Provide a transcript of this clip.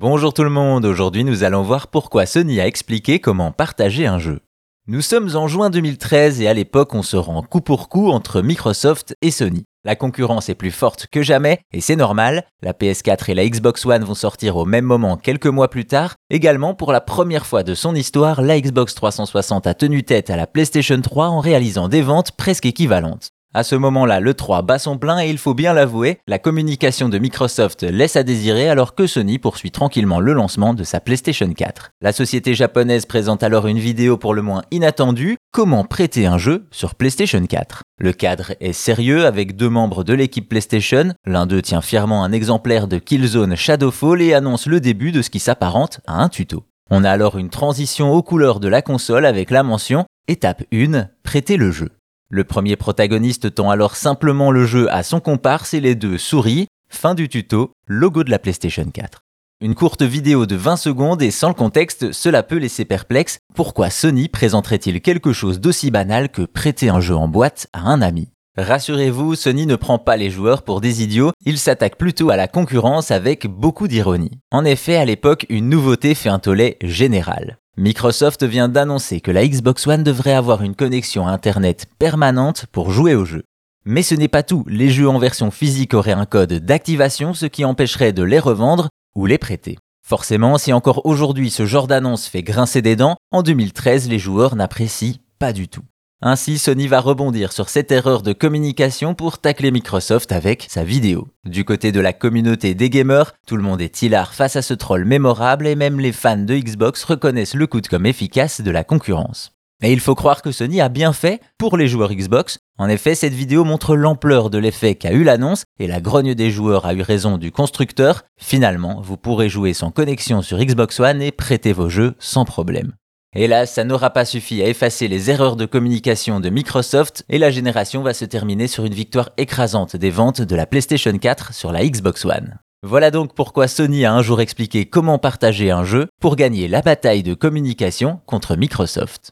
Bonjour tout le monde, aujourd'hui nous allons voir pourquoi Sony a expliqué comment partager un jeu. Nous sommes en juin 2013 et à l'époque on se rend coup pour coup entre Microsoft et Sony. La concurrence est plus forte que jamais et c'est normal, la PS4 et la Xbox One vont sortir au même moment quelques mois plus tard. Également pour la première fois de son histoire, la Xbox 360 a tenu tête à la PlayStation 3 en réalisant des ventes presque équivalentes. À ce moment-là, le 3 bat son plein et il faut bien l'avouer, la communication de Microsoft laisse à désirer alors que Sony poursuit tranquillement le lancement de sa PlayStation 4. La société japonaise présente alors une vidéo pour le moins inattendue, comment prêter un jeu sur PlayStation 4. Le cadre est sérieux avec deux membres de l'équipe PlayStation, l'un d'eux tient fièrement un exemplaire de Killzone Shadowfall et annonce le début de ce qui s'apparente à un tuto. On a alors une transition aux couleurs de la console avec la mention Étape 1, prêter le jeu. Le premier protagoniste tend alors simplement le jeu à son comparse et les deux sourient. Fin du tuto, logo de la PlayStation 4. Une courte vidéo de 20 secondes et sans le contexte, cela peut laisser perplexe. Pourquoi Sony présenterait-il quelque chose d'aussi banal que prêter un jeu en boîte à un ami? Rassurez-vous, Sony ne prend pas les joueurs pour des idiots, il s'attaque plutôt à la concurrence avec beaucoup d'ironie. En effet, à l'époque, une nouveauté fait un tollé général. Microsoft vient d'annoncer que la Xbox One devrait avoir une connexion Internet permanente pour jouer aux jeux. Mais ce n'est pas tout, les jeux en version physique auraient un code d'activation, ce qui empêcherait de les revendre ou les prêter. Forcément, si encore aujourd'hui ce genre d'annonce fait grincer des dents, en 2013 les joueurs n'apprécient pas du tout. Ainsi, Sony va rebondir sur cette erreur de communication pour tacler Microsoft avec sa vidéo. Du côté de la communauté des gamers, tout le monde est hilar face à ce troll mémorable et même les fans de Xbox reconnaissent le coup de efficace de la concurrence. Et il faut croire que Sony a bien fait pour les joueurs Xbox. En effet, cette vidéo montre l'ampleur de l'effet qu'a eu l'annonce et la grogne des joueurs a eu raison du constructeur. Finalement, vous pourrez jouer sans connexion sur Xbox One et prêter vos jeux sans problème. Hélas, ça n'aura pas suffi à effacer les erreurs de communication de Microsoft et la génération va se terminer sur une victoire écrasante des ventes de la PlayStation 4 sur la Xbox One. Voilà donc pourquoi Sony a un jour expliqué comment partager un jeu pour gagner la bataille de communication contre Microsoft.